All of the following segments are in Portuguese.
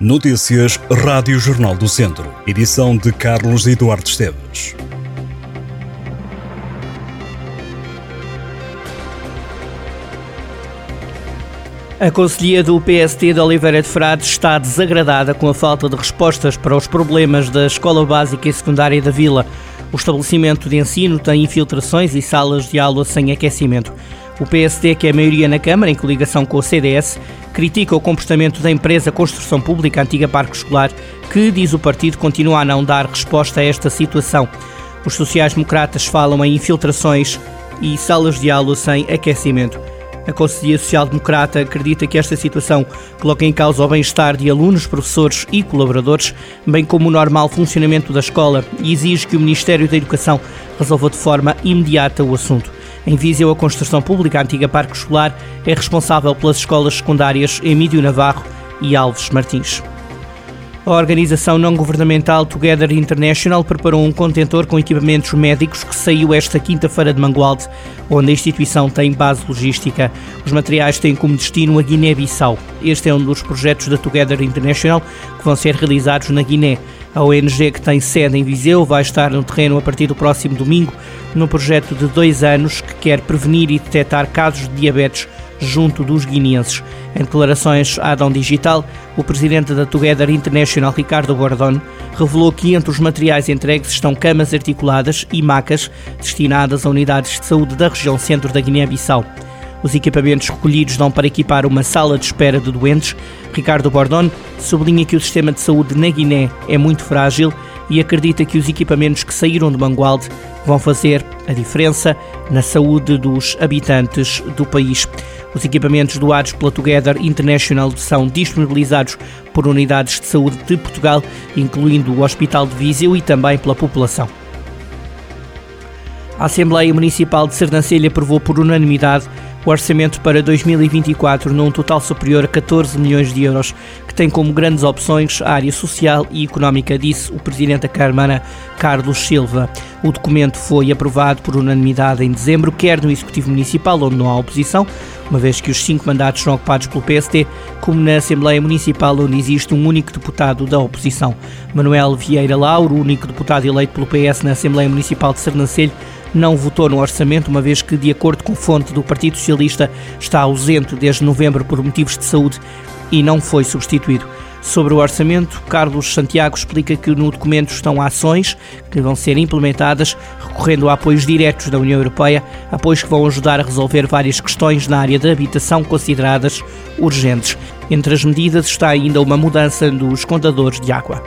Notícias Rádio Jornal do Centro. Edição de Carlos Eduardo Esteves. A Conselhia do PST de Oliveira de Frades está desagradada com a falta de respostas para os problemas da Escola Básica e Secundária da Vila. O estabelecimento de ensino tem infiltrações e salas de aula sem aquecimento. O PSD, que é a maioria na Câmara, em coligação com o CDS, critica o comportamento da empresa Construção Pública Antiga Parque Escolar, que, diz o partido, continua a não dar resposta a esta situação. Os sociais-democratas falam em infiltrações e salas de aula sem aquecimento. A Conselhia Social Democrata acredita que esta situação coloca em causa o bem-estar de alunos, professores e colaboradores, bem como o normal funcionamento da escola e exige que o Ministério da Educação resolva de forma imediata o assunto. Em Viseu, a construção pública antiga Parque Escolar é responsável pelas escolas secundárias Emílio Navarro e Alves Martins. A organização não-governamental Together International preparou um contentor com equipamentos médicos que saiu esta quinta-feira de Mangualde, onde a instituição tem base logística. Os materiais têm como destino a Guiné-Bissau. Este é um dos projetos da Together International que vão ser realizados na Guiné. A ONG, que tem sede em Viseu, vai estar no terreno a partir do próximo domingo, num projeto de dois anos que quer prevenir e detectar casos de diabetes junto dos guineenses. Em declarações à Adão Digital, o presidente da Together International, Ricardo Bordon, revelou que entre os materiais entregues estão camas articuladas e macas destinadas a unidades de saúde da região centro da Guiné-Bissau. Os equipamentos recolhidos dão para equipar uma sala de espera de doentes. Ricardo Bordon sublinha que o sistema de saúde na Guiné é muito frágil e acredita que os equipamentos que saíram de Mangualde vão fazer a diferença na saúde dos habitantes do país. Os equipamentos doados pela Together International são disponibilizados por unidades de saúde de Portugal, incluindo o Hospital de Viseu e também pela população. A Assembleia Municipal de Sernancelha aprovou por unanimidade o orçamento para 2024 num total superior a 14 milhões de euros, que tem como grandes opções a área social e económica, disse o Presidente da Câmara, Carlos Silva. O documento foi aprovado por unanimidade em dezembro, quer no Executivo Municipal, onde não há oposição, uma vez que os cinco mandatos são ocupados pelo PST, como na Assembleia Municipal, onde existe um único deputado da oposição. Manuel Vieira Lauro, único deputado eleito pelo PS na Assembleia Municipal de Sernancelho, não votou no orçamento, uma vez que, de acordo com fonte do Partido Socialista, está ausente desde novembro por motivos de saúde e não foi substituído. Sobre o orçamento, Carlos Santiago explica que no documento estão ações que vão ser implementadas recorrendo a apoios diretos da União Europeia, apoios que vão ajudar a resolver várias questões na área da habitação consideradas urgentes. Entre as medidas está ainda uma mudança dos contadores de água.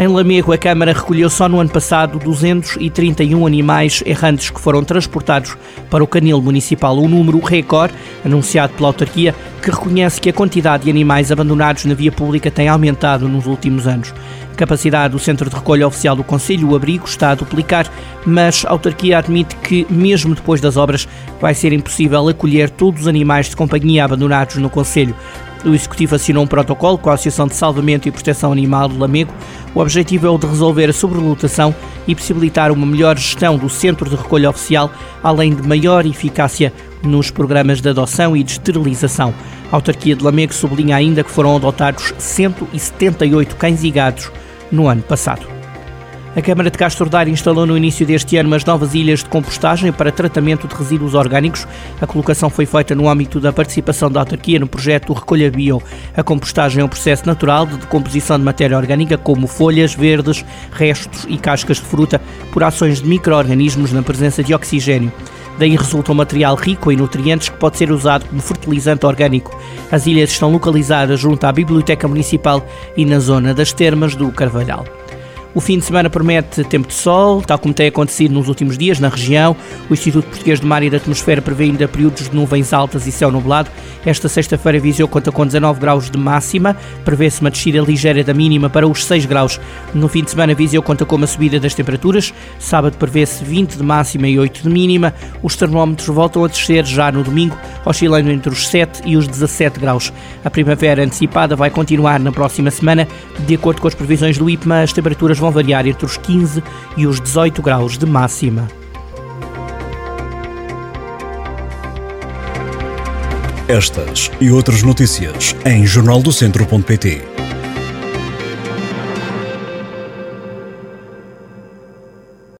Em Lamego, a Câmara recolheu só no ano passado 231 animais errantes que foram transportados para o canil municipal, um número recorde anunciado pela autarquia, que reconhece que a quantidade de animais abandonados na via pública tem aumentado nos últimos anos. A capacidade do Centro de Recolha Oficial do Conselho, o abrigo, está a duplicar, mas a autarquia admite que, mesmo depois das obras, vai ser impossível acolher todos os animais de companhia abandonados no Conselho. O Executivo assinou um protocolo com a Associação de Salvamento e Proteção Animal do Lamego. O objetivo é o de resolver a sobrelotação e possibilitar uma melhor gestão do centro de recolha oficial, além de maior eficácia nos programas de adoção e de esterilização. A autarquia de Lamego sublinha ainda que foram adotados 178 cães e gatos no ano passado. A Câmara de Castro Daire instalou no início deste ano as novas ilhas de compostagem para tratamento de resíduos orgânicos. A colocação foi feita no âmbito da participação da autarquia no projeto Recolha Bio. A compostagem é um processo natural de decomposição de matéria orgânica, como folhas verdes, restos e cascas de fruta, por ações de micro-organismos na presença de oxigênio. Daí resulta um material rico em nutrientes que pode ser usado como fertilizante orgânico. As ilhas estão localizadas junto à Biblioteca Municipal e na zona das Termas do Carvalhal. O fim de semana promete tempo de sol, tal como tem acontecido nos últimos dias na região. O Instituto Português de Mar e da Atmosfera prevê ainda períodos de nuvens altas e céu nublado. Esta sexta-feira Viseu conta com 19 graus de máxima, prevê-se uma descida ligeira da mínima para os 6 graus. No fim de semana Viseu conta com uma subida das temperaturas. Sábado prevê-se 20 de máxima e 8 de mínima. Os termómetros voltam a descer já no domingo, oscilando entre os 7 e os 17 graus. A primavera antecipada vai continuar na próxima semana. De acordo com as previsões do IPMA, as temperaturas vão variar entre os 15 e os 18 graus de máxima. Estas e outras notícias em jornaldocentro.pt.